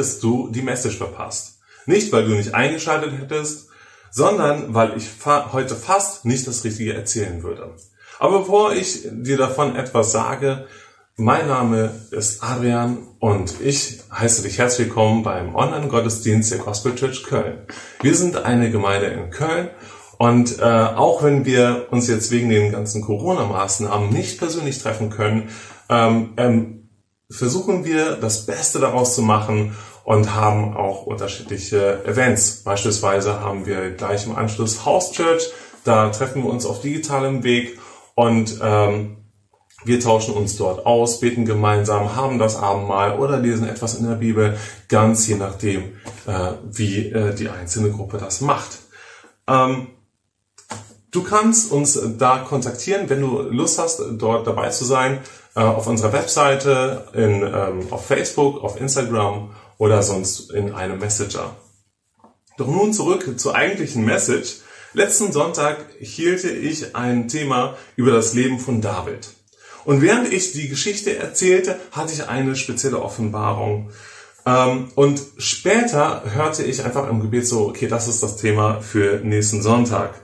hättest du die Message verpasst. Nicht, weil du nicht eingeschaltet hättest, sondern weil ich fa heute fast nicht das Richtige erzählen würde. Aber bevor ich dir davon etwas sage, mein Name ist Adrian und ich heiße dich herzlich willkommen beim Online-Gottesdienst der Gospel Church Köln. Wir sind eine Gemeinde in Köln und äh, auch wenn wir uns jetzt wegen den ganzen Corona-Maßnahmen nicht persönlich treffen können, ähm, ähm, versuchen wir das Beste daraus zu machen und haben auch unterschiedliche Events. Beispielsweise haben wir gleich im Anschluss House Church, da treffen wir uns auf digitalem Weg und ähm, wir tauschen uns dort aus, beten gemeinsam, haben das Abendmahl oder lesen etwas in der Bibel, ganz je nachdem, äh, wie äh, die einzelne Gruppe das macht. Ähm, du kannst uns da kontaktieren, wenn du Lust hast, dort dabei zu sein äh, auf unserer Webseite, in, ähm, auf Facebook, auf Instagram oder sonst in einem Messenger. Doch nun zurück zur eigentlichen Message. Letzten Sonntag hielte ich ein Thema über das Leben von David. Und während ich die Geschichte erzählte, hatte ich eine spezielle Offenbarung. Ähm, und später hörte ich einfach im Gebet so, okay, das ist das Thema für nächsten Sonntag.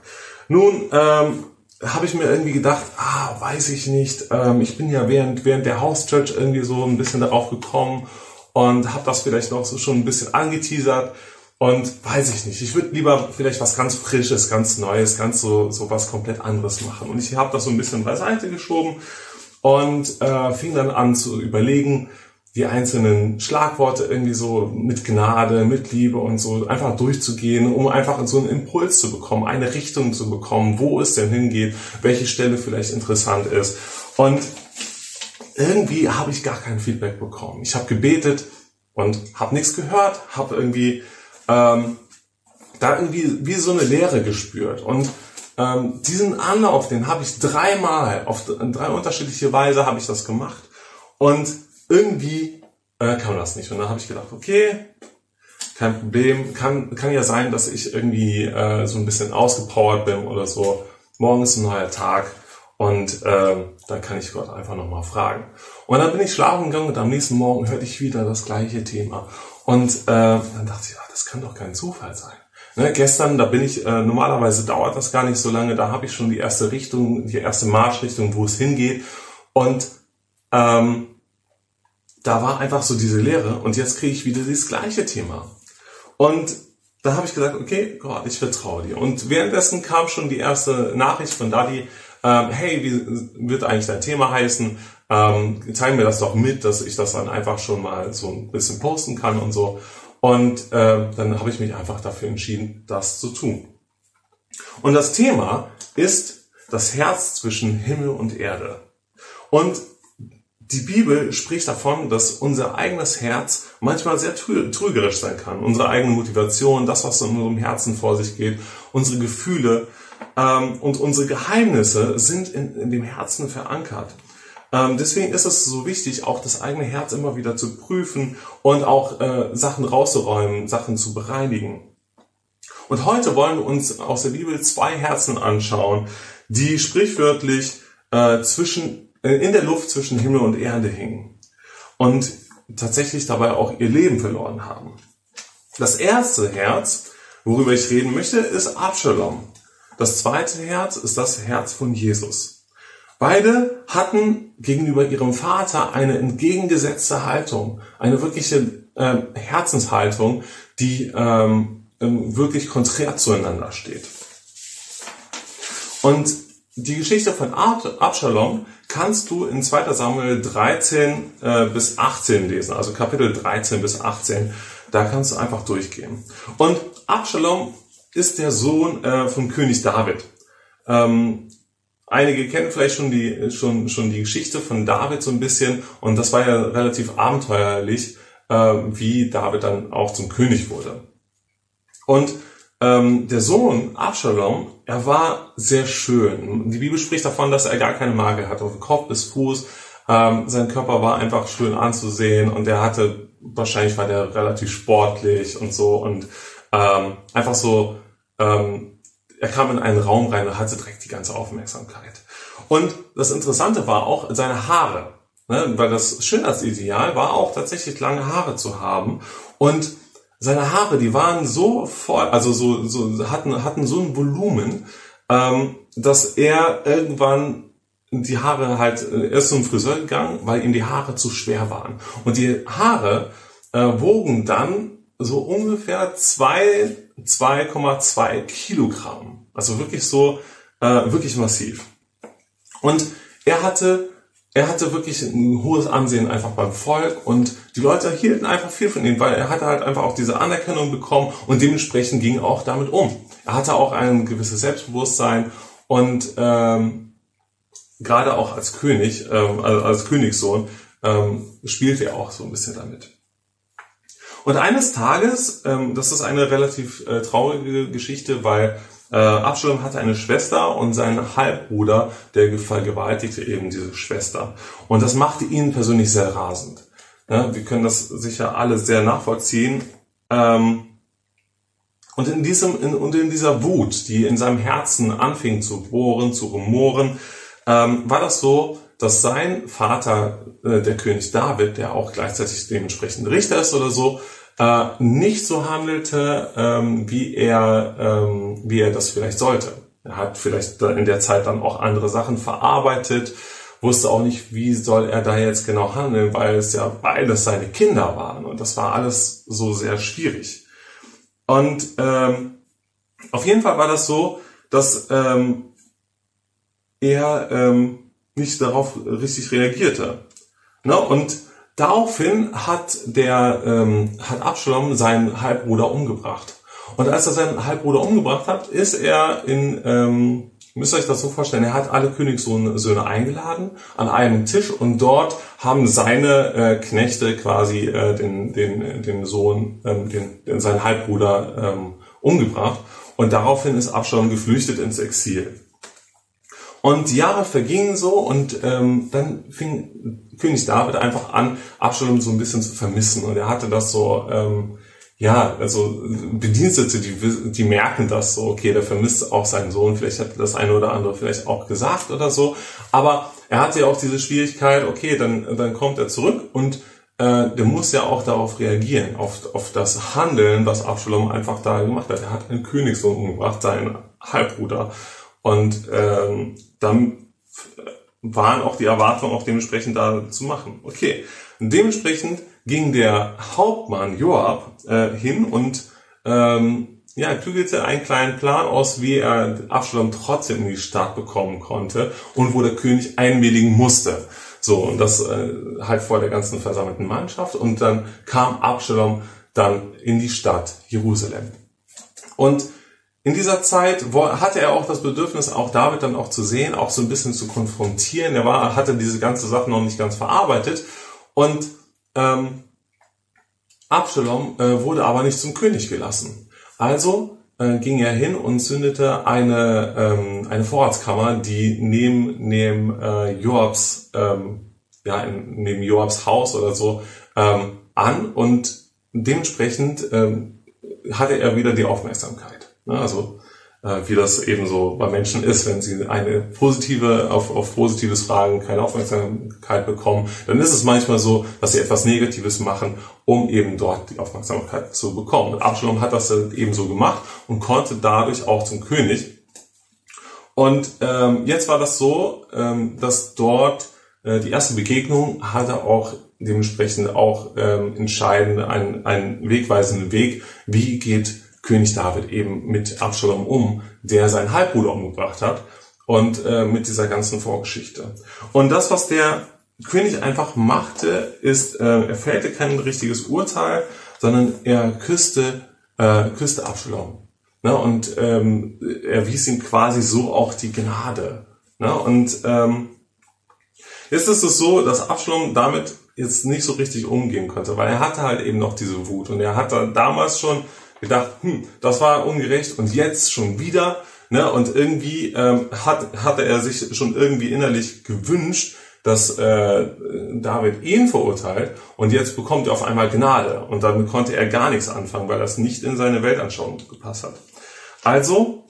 Nun ähm, habe ich mir irgendwie gedacht, ah, weiß ich nicht. Ähm, ich bin ja während, während der House Church irgendwie so ein bisschen darauf gekommen und habe das vielleicht noch so schon ein bisschen angeteasert und weiß ich nicht. Ich würde lieber vielleicht was ganz Frisches, ganz Neues, ganz so, so was komplett anderes machen. Und ich habe das so ein bisschen beiseite geschoben und äh, fing dann an zu überlegen, die einzelnen Schlagworte irgendwie so mit Gnade, mit Liebe und so einfach durchzugehen, um einfach so einen Impuls zu bekommen, eine Richtung zu bekommen, wo es denn hingeht, welche Stelle vielleicht interessant ist. Und irgendwie habe ich gar kein Feedback bekommen. Ich habe gebetet und habe nichts gehört, habe irgendwie ähm, da irgendwie wie so eine Leere gespürt. Und ähm, diesen Anlauf, den habe ich dreimal, auf drei unterschiedliche Weise habe ich das gemacht. Und irgendwie äh, kam das nicht. Und dann habe ich gedacht, okay, kein Problem. Kann, kann ja sein, dass ich irgendwie äh, so ein bisschen ausgepowert bin oder so. Morgen ist ein neuer Tag und äh, dann kann ich Gott einfach nochmal fragen. Und dann bin ich schlafen gegangen und am nächsten Morgen hörte ich wieder das gleiche Thema. Und äh, dann dachte ich, ach, das kann doch kein Zufall sein. Ne, gestern, da bin ich, äh, normalerweise dauert das gar nicht so lange, da habe ich schon die erste Richtung, die erste Marschrichtung, wo es hingeht. Und ähm, da war einfach so diese Lehre und jetzt kriege ich wieder dieses gleiche Thema. Und da habe ich gesagt, okay, Gott, ich vertraue dir. Und währenddessen kam schon die erste Nachricht von Daddy, ähm, hey, wie wird eigentlich dein Thema heißen? Ähm, zeig mir das doch mit, dass ich das dann einfach schon mal so ein bisschen posten kann und so. Und äh, dann habe ich mich einfach dafür entschieden, das zu tun. Und das Thema ist das Herz zwischen Himmel und Erde. Und die Bibel spricht davon, dass unser eigenes Herz manchmal sehr trügerisch sein kann. Unsere eigene Motivation, das, was in unserem Herzen vor sich geht, unsere Gefühle und unsere Geheimnisse sind in, in dem Herzen verankert. Ähm, deswegen ist es so wichtig, auch das eigene Herz immer wieder zu prüfen und auch äh, Sachen rauszuräumen, Sachen zu bereinigen. Und heute wollen wir uns aus der Bibel zwei Herzen anschauen, die sprichwörtlich äh, zwischen äh, in der Luft zwischen Himmel und Erde hingen und tatsächlich dabei auch ihr Leben verloren haben. Das erste Herz, worüber ich reden möchte, ist Absalom. Das zweite Herz ist das Herz von Jesus. Beide hatten gegenüber ihrem Vater eine entgegengesetzte Haltung, eine wirkliche äh, Herzenshaltung, die ähm, ähm wirklich konträr zueinander steht. Und die Geschichte von Absalom kannst du in 2. Samuel 13 äh, bis 18 lesen, also Kapitel 13 bis 18. Da kannst du einfach durchgehen. Und Absalom ist der Sohn äh, von König David. Ähm, einige kennen vielleicht schon die, schon, schon die Geschichte von David so ein bisschen. Und das war ja relativ abenteuerlich, äh, wie David dann auch zum König wurde. Und ähm, der Sohn Absalom, er war sehr schön. Die Bibel spricht davon, dass er gar keine Makel hatte, von Kopf bis Fuß. Ähm, sein Körper war einfach schön anzusehen und er hatte, wahrscheinlich war der relativ sportlich und so und ähm, einfach so, ähm, er kam in einen Raum rein und hatte direkt die ganze Aufmerksamkeit. Und das Interessante war auch seine Haare. Ne? Weil das Schönheitsideal war auch tatsächlich lange Haare zu haben. Und seine Haare, die waren so voll, also so, so hatten, hatten so ein Volumen, ähm, dass er irgendwann die Haare halt, äh, er ist zum Friseur gegangen, weil ihm die Haare zu schwer waren. Und die Haare äh, wogen dann so ungefähr zwei 2,2 Kilogramm. Also wirklich so, äh, wirklich massiv. Und er hatte er hatte wirklich ein hohes Ansehen einfach beim Volk und die Leute hielten einfach viel von ihm, weil er hatte halt einfach auch diese Anerkennung bekommen und dementsprechend ging er auch damit um. Er hatte auch ein gewisses Selbstbewusstsein und ähm, gerade auch als König, ähm, also als Königssohn, ähm, spielte er auch so ein bisschen damit. Und eines Tages, ähm, das ist eine relativ äh, traurige Geschichte, weil äh, Absalom hatte eine Schwester und sein Halbbruder, der vergewaltigte eben diese Schwester. Und das machte ihn persönlich sehr rasend. Ja, wir können das sicher alle sehr nachvollziehen. Ähm, und in diesem, in, und in dieser Wut, die in seinem Herzen anfing zu bohren, zu rumoren, ähm, war das so, dass sein Vater, äh, der König David, der auch gleichzeitig dementsprechend Richter ist oder so, äh, nicht so handelte, ähm, wie er, ähm, wie er das vielleicht sollte. Er hat vielleicht in der Zeit dann auch andere Sachen verarbeitet, wusste auch nicht, wie soll er da jetzt genau handeln, weil es ja beides seine Kinder waren und das war alles so sehr schwierig. Und ähm, auf jeden Fall war das so, dass ähm, er ähm, nicht darauf richtig reagierte. Ne? Und daraufhin hat der ähm, hat Absalom seinen Halbbruder umgebracht. Und als er seinen Halbbruder umgebracht hat, ist er in ähm, müsst ihr euch das so vorstellen, er hat alle Königssöhne eingeladen an einem Tisch und dort haben seine äh, Knechte quasi äh, den, den, den Sohn, ähm, den, den, seinen Halbbruder ähm, umgebracht und daraufhin ist Absalom geflüchtet ins Exil. Und Jahre vergingen so und ähm, dann fing König David einfach an, Absalom so ein bisschen zu vermissen. Und er hatte das so, ähm, ja, also Bedienstete, die, die merken das so, okay, der vermisst auch seinen Sohn, vielleicht hat das eine oder andere vielleicht auch gesagt oder so. Aber er hatte ja auch diese Schwierigkeit, okay, dann, dann kommt er zurück und äh, der muss ja auch darauf reagieren, auf, auf das Handeln, was Absalom einfach da gemacht hat. Er hat einen Königssohn umgebracht, seinen Halbbruder. Und ähm, dann waren auch die Erwartungen auch dementsprechend da zu machen. Okay, und dementsprechend ging der Hauptmann Joab äh, hin und ähm, ja, klügelte einen kleinen Plan aus, wie er Absalom trotzdem in die Stadt bekommen konnte und wo der König einwilligen musste. So, und das äh, halt vor der ganzen versammelten Mannschaft. Und dann kam Absalom dann in die Stadt Jerusalem. Und in dieser Zeit hatte er auch das Bedürfnis, auch David dann auch zu sehen, auch so ein bisschen zu konfrontieren. Er war, hatte diese ganze Sache noch nicht ganz verarbeitet. Und ähm, Absalom äh, wurde aber nicht zum König gelassen. Also äh, ging er hin und zündete eine, ähm, eine Vorratskammer, die neben, neben äh, Joabs, ähm, ja, in, neben Joabs Haus oder so ähm, an und dementsprechend ähm, hatte er wieder die Aufmerksamkeit. Ne? Also äh, wie das eben so bei Menschen ist, wenn sie eine positive, auf, auf positives Fragen keine Aufmerksamkeit bekommen, dann ist es manchmal so, dass sie etwas Negatives machen, um eben dort die Aufmerksamkeit zu bekommen. Und Absalom hat das eben so gemacht und konnte dadurch auch zum König. Und ähm, jetzt war das so, ähm, dass dort äh, die erste Begegnung hatte auch dementsprechend auch ähm, entscheidend einen, einen wegweisenden Weg, wie geht König David eben mit Absalom um, der seinen Halbbruder umgebracht hat und äh, mit dieser ganzen Vorgeschichte. Und das, was der König einfach machte, ist, äh, er fällte kein richtiges Urteil, sondern er küsste, äh, küsste Absalom. Ne? Und ähm, er wies ihm quasi so auch die Gnade. Ne? Und ähm, jetzt ist es so, dass Absalom damit jetzt nicht so richtig umgehen konnte, weil er hatte halt eben noch diese Wut und er hatte damals schon gedacht, hm, das war ungerecht und jetzt schon wieder. Ne? Und irgendwie ähm, hat, hatte er sich schon irgendwie innerlich gewünscht, dass äh, David ihn verurteilt und jetzt bekommt er auf einmal Gnade und damit konnte er gar nichts anfangen, weil das nicht in seine Weltanschauung gepasst hat. Also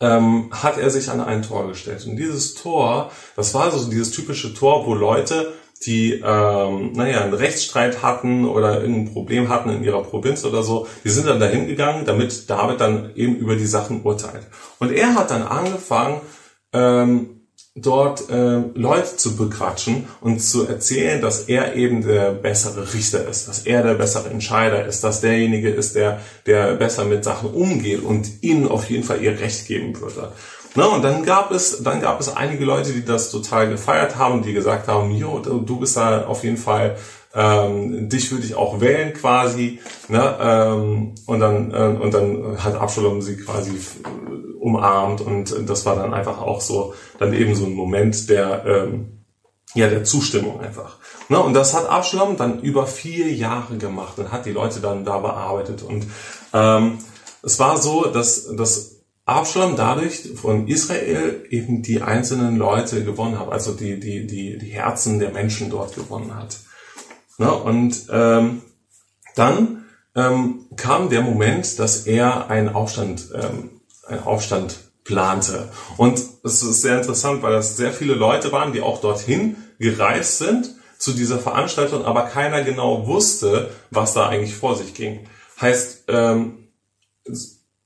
ähm, hat er sich an ein Tor gestellt und dieses Tor, das war so dieses typische Tor, wo Leute die ähm, naja, einen Rechtsstreit hatten oder irgendein Problem hatten in ihrer Provinz oder so, die sind dann dahin gegangen, damit David dann eben über die Sachen urteilt. Und er hat dann angefangen, ähm, dort äh, Leute zu bequatschen und zu erzählen, dass er eben der bessere Richter ist, dass er der bessere Entscheider ist, dass derjenige ist, der, der besser mit Sachen umgeht und ihnen auf jeden Fall ihr Recht geben würde. Na, und dann gab es, dann gab es einige Leute, die das total gefeiert haben, die gesagt haben, jo, du bist da auf jeden Fall ähm, dich würde ich auch wählen quasi, ne? ähm, und dann äh, und dann hat Absalom sie quasi umarmt und das war dann einfach auch so dann eben so ein Moment der ähm, ja der Zustimmung einfach. Ne? Und das hat Absalom dann über vier Jahre gemacht und hat die Leute dann da bearbeitet und ähm, es war so, dass dass Absalom dadurch von Israel eben die einzelnen Leute gewonnen hat, also die, die, die, die Herzen der Menschen dort gewonnen hat. Ne? Und ähm, dann ähm, kam der Moment, dass er einen Aufstand, ähm, einen Aufstand plante. Und es ist sehr interessant, weil das sehr viele Leute waren, die auch dorthin gereist sind zu dieser Veranstaltung, aber keiner genau wusste, was da eigentlich vor sich ging. Heißt, ähm,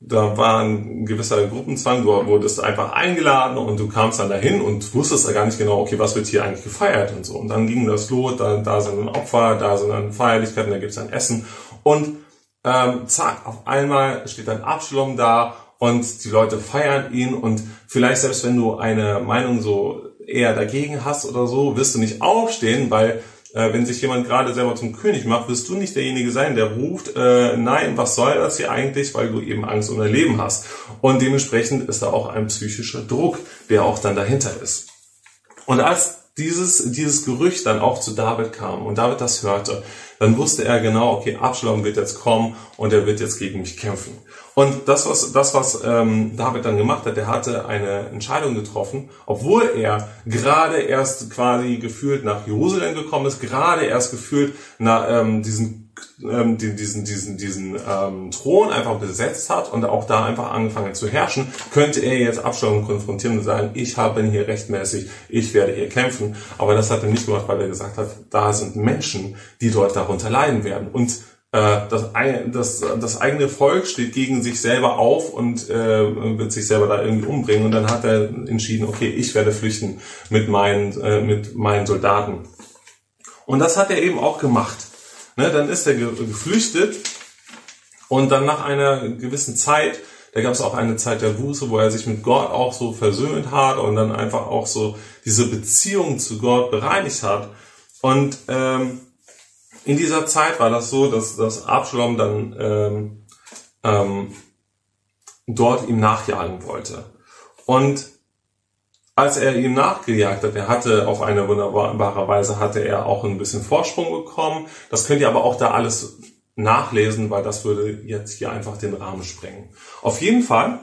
da war ein gewisser Gruppenzwang, du wurdest einfach eingeladen und du kamst dann dahin und wusstest ja gar nicht genau, okay, was wird hier eigentlich gefeiert und so. Und dann ging das los, da, da sind dann Opfer, da sind dann Feierlichkeiten, da gibt's dann Essen und ähm, zack, auf einmal steht dann Abschluss da und die Leute feiern ihn und vielleicht selbst wenn du eine Meinung so eher dagegen hast oder so, wirst du nicht aufstehen, weil äh, wenn sich jemand gerade selber zum König macht, wirst du nicht derjenige sein, der ruft, äh, nein, was soll das hier eigentlich, weil du eben Angst um dein Leben hast. Und dementsprechend ist da auch ein psychischer Druck, der auch dann dahinter ist. Und als dieses, dieses Gerücht dann auch zu David kam und David das hörte, dann wusste er genau, okay, Absalom wird jetzt kommen und er wird jetzt gegen mich kämpfen. Und das, was, das, was ähm, David dann gemacht hat, der hatte eine Entscheidung getroffen, obwohl er gerade erst quasi gefühlt nach Jerusalem gekommen ist, gerade erst gefühlt nach ähm, diesen ähm, diesen, diesen, diesen ähm, Thron einfach besetzt hat und auch da einfach angefangen zu herrschen, könnte er jetzt Abstimmung konfrontieren und sagen, ich habe hier rechtmäßig, ich werde hier kämpfen. Aber das hat er nicht gemacht, weil er gesagt hat, da sind Menschen, die dort darunter leiden werden. Und das, das, das eigene Volk steht gegen sich selber auf und äh, wird sich selber da irgendwie umbringen. Und dann hat er entschieden, okay, ich werde flüchten mit meinen, äh, mit meinen Soldaten. Und das hat er eben auch gemacht. Ne, dann ist er geflüchtet und dann nach einer gewissen Zeit, da gab es auch eine Zeit der Buße, wo er sich mit Gott auch so versöhnt hat und dann einfach auch so diese Beziehung zu Gott bereinigt hat. Und ähm, in dieser Zeit war das so, dass, dass Absalom dann ähm, ähm, dort ihm nachjagen wollte. Und als er ihm nachgejagt hat, er hatte auf eine wunderbare Weise hatte er auch ein bisschen Vorsprung bekommen. Das könnt ihr aber auch da alles nachlesen, weil das würde jetzt hier einfach den Rahmen sprengen. Auf jeden Fall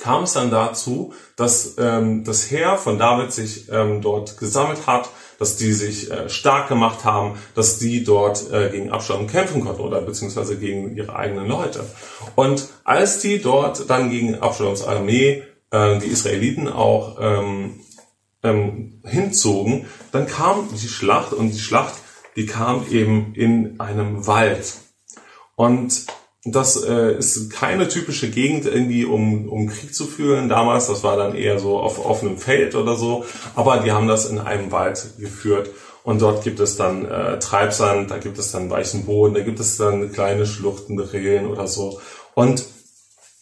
kam es dann dazu, dass ähm, das Heer von David sich ähm, dort gesammelt hat, dass die sich äh, stark gemacht haben, dass die dort äh, gegen Absalom kämpfen konnten oder beziehungsweise gegen ihre eigenen Leute. Und als die dort dann gegen Absaloms Armee äh, die Israeliten auch ähm, ähm, hinzogen, dann kam die Schlacht und die Schlacht, die kam eben in einem Wald. Und das äh, ist keine typische Gegend irgendwie, um, um Krieg zu führen damals. Das war dann eher so auf offenem Feld oder so. Aber die haben das in einem Wald geführt. Und dort gibt es dann äh, Treibsand, da gibt es dann weichen Boden, da gibt es dann kleine Schluchten, Rillen oder so. Und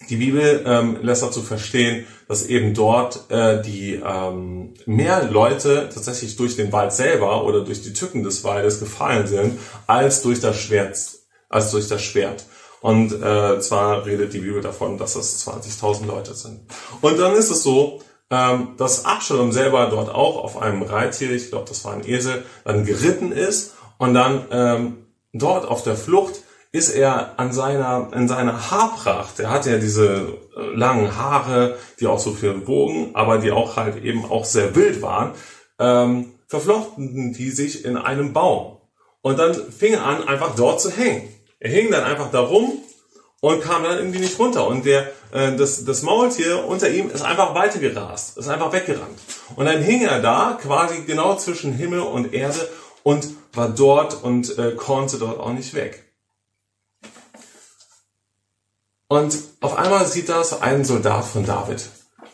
die Bibel ähm, lässt dazu verstehen, dass eben dort äh, die ähm, mehr Leute tatsächlich durch den Wald selber oder durch die Tücken des Waldes gefallen sind, als durch das Schwert, als durch das Schwert. Und äh, zwar redet die Bibel davon, dass das 20.000 Leute sind. Und dann ist es so, ähm, dass Absalom selber dort auch auf einem Reittier, ich glaube, das war ein Esel, dann geritten ist und dann ähm, dort auf der Flucht ist er an seiner, in seiner Haarpracht, er hat ja diese äh, langen Haare, die auch so viel wogen, aber die auch halt eben auch sehr wild waren, ähm, verflochten die sich in einem Baum. Und dann fing er an, einfach dort zu hängen. Er hing dann einfach da rum und kam dann irgendwie nicht runter. Und der, äh, das, das Maultier unter ihm ist einfach weitergerast, ist einfach weggerannt. Und dann hing er da, quasi genau zwischen Himmel und Erde und war dort und äh, konnte dort auch nicht weg. Und auf einmal sieht das ein Soldat von David.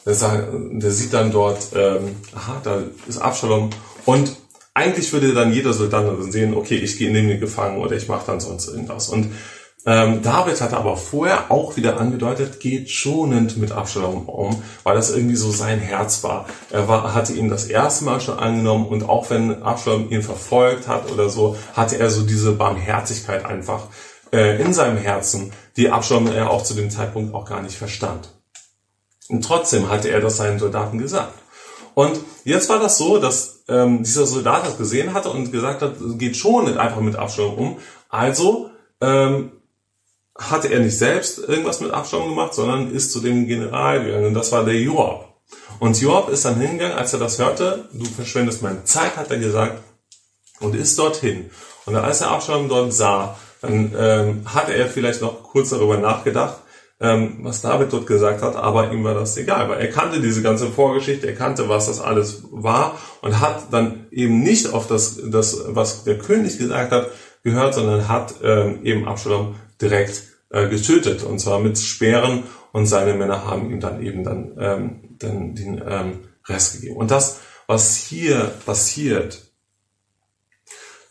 Der, sieht dann dort, ähm, aha, da ist Abschalom. Und eigentlich würde dann jeder Soldat sehen, okay, ich gehe in den Gefangen oder ich mache dann sonst irgendwas. Und ähm, David hat aber vorher auch wieder angedeutet, geht schonend mit Abschalom um, weil das irgendwie so sein Herz war. Er war, hatte ihn das erste Mal schon angenommen und auch wenn Abschalom ihn verfolgt hat oder so, hatte er so diese Barmherzigkeit einfach äh, in seinem Herzen, die Abschalom er auch zu dem Zeitpunkt auch gar nicht verstand. Und trotzdem hatte er das seinen Soldaten gesagt. Und jetzt war das so, dass ähm, dieser Soldat das gesehen hatte und gesagt hat, geht schon einfach mit Abschalom um. Also ähm, hatte er nicht selbst irgendwas mit Abschalom gemacht, sondern ist zu dem General gegangen. Und das war der Joab. Und Joab ist dann hingegangen, als er das hörte, du verschwendest meine Zeit, hat er gesagt, und ist dorthin. Und als er Abschalom dort sah, dann ähm, hatte er vielleicht noch kurz darüber nachgedacht, ähm, was David dort gesagt hat, aber ihm war das egal, weil er kannte diese ganze Vorgeschichte, er kannte, was das alles war und hat dann eben nicht auf das, das was der König gesagt hat, gehört, sondern hat ähm, eben Absalom direkt äh, getötet und zwar mit Speeren und seine Männer haben ihm dann eben dann, ähm, dann den ähm, Rest gegeben. Und das, was hier passiert,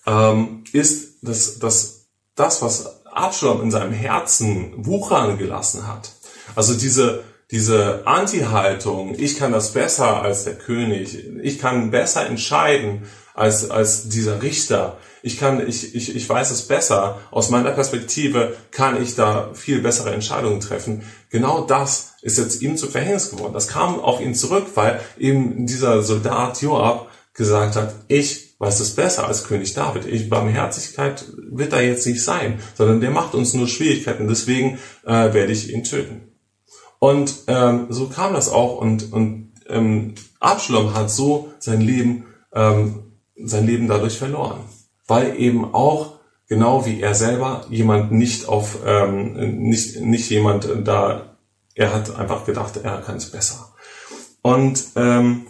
ähm, ist, dass, dass das, was Absalom in seinem Herzen wuchern gelassen hat, also diese, diese Anti-Haltung, ich kann das besser als der König, ich kann besser entscheiden als, als dieser Richter, ich kann, ich, ich, ich weiß es besser, aus meiner Perspektive kann ich da viel bessere Entscheidungen treffen. Genau das ist jetzt ihm zu Verhängnis geworden. Das kam auf ihn zurück, weil eben dieser Soldat Joab gesagt hat, ich weiß es besser als König David. Ich, Barmherzigkeit wird da jetzt nicht sein, sondern der macht uns nur Schwierigkeiten, deswegen äh, werde ich ihn töten. Und ähm, so kam das auch und, und ähm, Absalom hat so sein Leben, ähm, sein Leben dadurch verloren, weil eben auch genau wie er selber jemand nicht auf ähm, nicht nicht jemand da er hat einfach gedacht er kann es besser und ähm,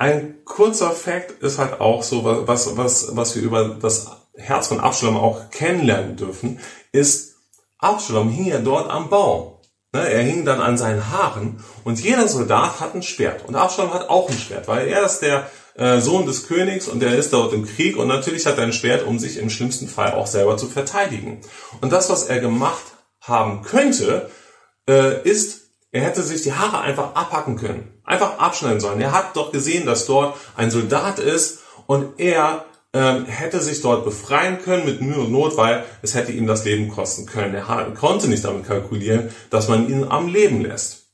ein kurzer Fakt ist halt auch so, was, was, was wir über das Herz von Absalom auch kennenlernen dürfen, ist, Absalom hing ja dort am Baum. Ne, er hing dann an seinen Haaren und jeder Soldat hat ein Schwert. Und Absalom hat auch ein Schwert, weil er ist der äh, Sohn des Königs und er ist dort im Krieg und natürlich hat er ein Schwert, um sich im schlimmsten Fall auch selber zu verteidigen. Und das, was er gemacht haben könnte, äh, ist er hätte sich die Haare einfach abhacken können, einfach abschneiden sollen. Er hat doch gesehen, dass dort ein Soldat ist und er ähm, hätte sich dort befreien können mit Mühe und Not, weil es hätte ihm das Leben kosten können. Er konnte nicht damit kalkulieren, dass man ihn am Leben lässt,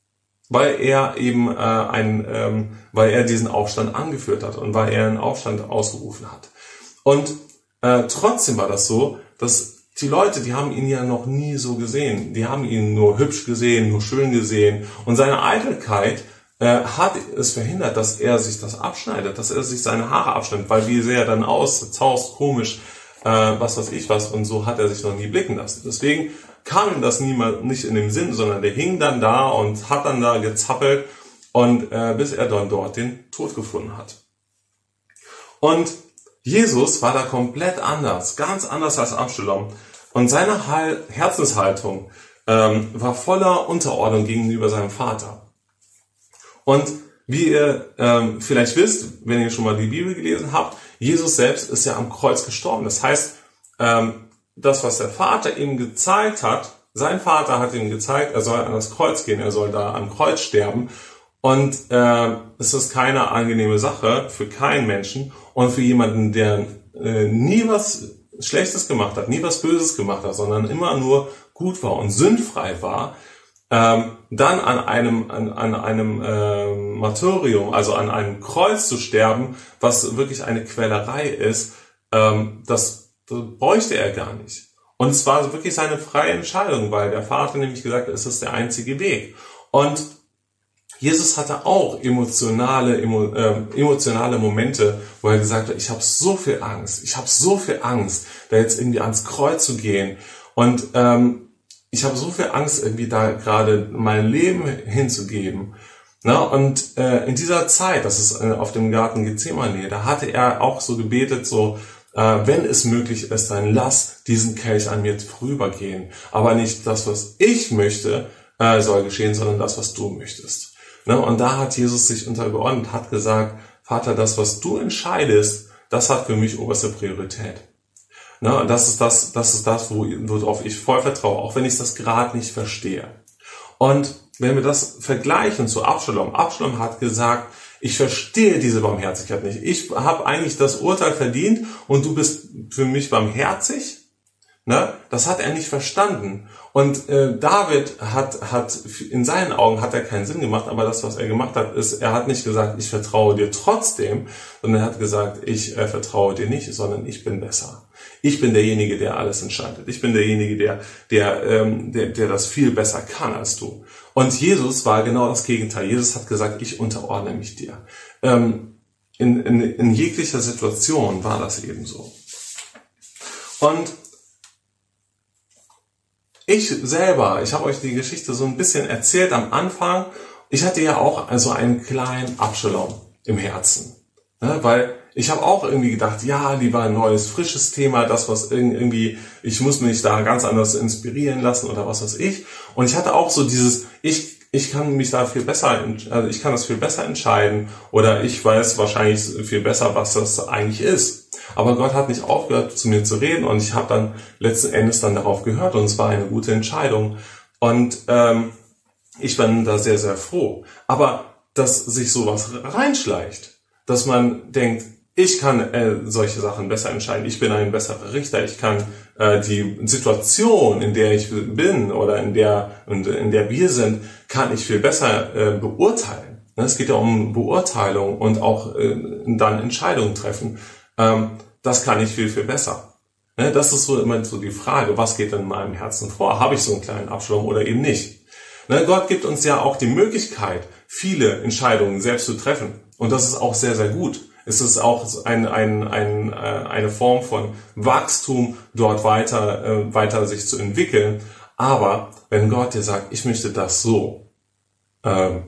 weil er eben äh, ein, ähm, weil er diesen Aufstand angeführt hat und weil er einen Aufstand ausgerufen hat. Und äh, trotzdem war das so, dass die Leute, die haben ihn ja noch nie so gesehen. Die haben ihn nur hübsch gesehen, nur schön gesehen. Und seine Eitelkeit äh, hat es verhindert, dass er sich das abschneidet, dass er sich seine Haare abschneidet, weil wie sähe er dann aus, zaust, komisch, äh, was weiß ich was. Und so hat er sich noch nie blicken lassen. Deswegen kam ihm das niemand nicht in den Sinn, sondern der hing dann da und hat dann da gezappelt und äh, bis er dann dort den Tod gefunden hat. Und Jesus war da komplett anders, ganz anders als Absalom. Und seine Herzenshaltung ähm, war voller Unterordnung gegenüber seinem Vater. Und wie ihr ähm, vielleicht wisst, wenn ihr schon mal die Bibel gelesen habt, Jesus selbst ist ja am Kreuz gestorben. Das heißt, ähm, das, was der Vater ihm gezeigt hat, sein Vater hat ihm gezeigt, er soll an das Kreuz gehen, er soll da am Kreuz sterben. Und äh, es ist keine angenehme Sache für keinen Menschen und für jemanden, der äh, nie was Schlechtes gemacht hat, nie was Böses gemacht hat, sondern immer nur gut war und sündfrei war, ähm, dann an einem an, an einem äh, Martyrium, also an einem Kreuz zu sterben, was wirklich eine Quälerei ist, ähm, das, das bräuchte er gar nicht. Und es war wirklich seine freie Entscheidung, weil der Vater nämlich gesagt hat, es ist der einzige Weg. Und Jesus hatte auch emotionale, emo, äh, emotionale Momente, wo er gesagt hat, ich habe so viel Angst, ich habe so viel Angst, da jetzt irgendwie ans Kreuz zu gehen. Und ähm, ich habe so viel Angst, irgendwie da gerade mein Leben hinzugeben. Na, und äh, in dieser Zeit, das ist äh, auf dem Garten Gethsemane, da hatte er auch so gebetet, so, äh, wenn es möglich ist, dann lass diesen Kelch an mir vorübergehen. Aber nicht das, was ich möchte, äh, soll geschehen, sondern das, was du möchtest. Ne? Und da hat Jesus sich untergeordnet, hat gesagt, Vater, das, was du entscheidest, das hat für mich oberste Priorität. Ne? Und das ist das, das ist das, wo, worauf ich voll vertraue, auch wenn ich das gerade nicht verstehe. Und wenn wir das vergleichen zu Absalom, Absalom hat gesagt, ich verstehe diese Barmherzigkeit nicht. Ich habe eigentlich das Urteil verdient und du bist für mich barmherzig. Ne? Das hat er nicht verstanden. Und äh, David hat, hat, in seinen Augen hat er keinen Sinn gemacht, aber das, was er gemacht hat, ist, er hat nicht gesagt, ich vertraue dir trotzdem, sondern er hat gesagt, ich äh, vertraue dir nicht, sondern ich bin besser. Ich bin derjenige, der alles entscheidet. Ich bin derjenige, der, der, ähm, der, der das viel besser kann als du. Und Jesus war genau das Gegenteil. Jesus hat gesagt, ich unterordne mich dir. Ähm, in, in, in jeglicher Situation war das eben so. Und ich selber, ich habe euch die Geschichte so ein bisschen erzählt am Anfang. Ich hatte ja auch also einen kleinen Abschalom im Herzen. Ne? Weil ich habe auch irgendwie gedacht, ja, lieber ein neues, frisches Thema, das, was irgendwie, ich muss mich da ganz anders inspirieren lassen oder was weiß ich. Und ich hatte auch so dieses, ich, ich kann mich da viel besser, also ich kann das viel besser entscheiden oder ich weiß wahrscheinlich viel besser, was das eigentlich ist. Aber Gott hat nicht aufgehört, zu mir zu reden und ich habe dann letzten Endes dann darauf gehört und es war eine gute Entscheidung. Und ähm, ich bin da sehr, sehr froh. Aber dass sich sowas reinschleicht, dass man denkt, ich kann äh, solche Sachen besser entscheiden, ich bin ein besserer Richter, ich kann äh, die Situation, in der ich bin oder in der, in der wir sind, kann ich viel besser äh, beurteilen. Ne, es geht ja um Beurteilung und auch äh, dann Entscheidungen treffen. Ähm, das kann ich viel, viel besser. Ne, das ist so immer so die Frage, was geht in meinem Herzen vor? Habe ich so einen kleinen Abschluss oder eben nicht? Ne, Gott gibt uns ja auch die Möglichkeit, viele Entscheidungen selbst zu treffen. Und das ist auch sehr, sehr gut. Es ist auch ein, ein, ein, äh, eine Form von Wachstum, dort weiter, äh, weiter sich zu entwickeln. Aber wenn Gott dir sagt, ich möchte das so, ähm,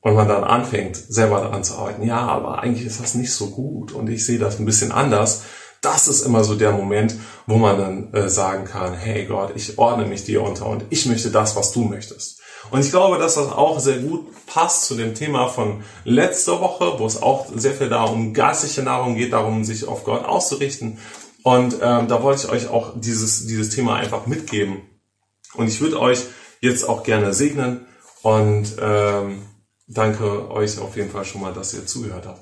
und man dann anfängt, selber daran zu arbeiten, ja, aber eigentlich ist das nicht so gut und ich sehe das ein bisschen anders, das ist immer so der Moment, wo man dann äh, sagen kann, hey Gott, ich ordne mich dir unter und ich möchte das, was du möchtest. Und ich glaube, dass das auch sehr gut passt zu dem Thema von letzter Woche, wo es auch sehr viel darum geistliche Nahrung geht, darum sich auf Gott auszurichten. Und ähm, da wollte ich euch auch dieses, dieses Thema einfach mitgeben. Und ich würde euch jetzt auch gerne segnen und ähm, danke euch auf jeden Fall schon mal, dass ihr zugehört habt.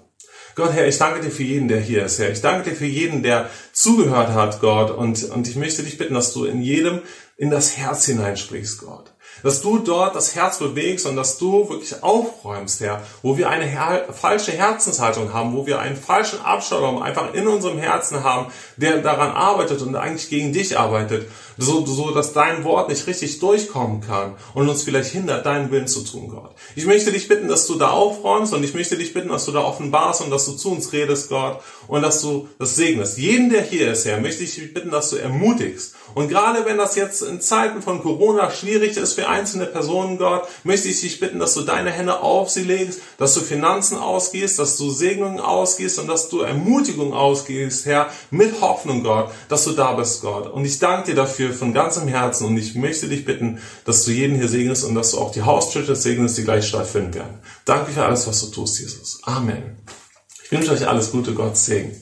Gott, Herr, ich danke dir für jeden, der hier ist, Herr. Ich danke dir für jeden, der zugehört hat, Gott. Und, und ich möchte dich bitten, dass du in jedem in das Herz hineinsprichst, Gott dass du dort das Herz bewegst und dass du wirklich aufräumst, Herr, wo wir eine her falsche Herzenshaltung haben, wo wir einen falschen Abschaltung einfach in unserem Herzen haben, der daran arbeitet und eigentlich gegen dich arbeitet, so, so dass dein Wort nicht richtig durchkommen kann und uns vielleicht hindert, deinen Willen zu tun, Gott. Ich möchte dich bitten, dass du da aufräumst und ich möchte dich bitten, dass du da offenbarst und dass du zu uns redest, Gott, und dass du das segnest. Jeden, der hier ist, Herr, möchte ich dich bitten, dass du ermutigst. Und gerade wenn das jetzt in Zeiten von Corona schwierig ist für einzelne Personen, Gott, möchte ich dich bitten, dass du deine Hände auf sie legst, dass du Finanzen ausgehst, dass du Segnungen ausgehst und dass du Ermutigung ausgehst, Herr, mit Hoffnung, Gott, dass du da bist, Gott. Und ich danke dir dafür von ganzem Herzen und ich möchte dich bitten, dass du jeden hier segnest und dass du auch die Haustritte segnest, die gleich stattfinden werden. Danke für alles, was du tust, Jesus. Amen. Ich wünsche euch alles Gute, Gott Segen.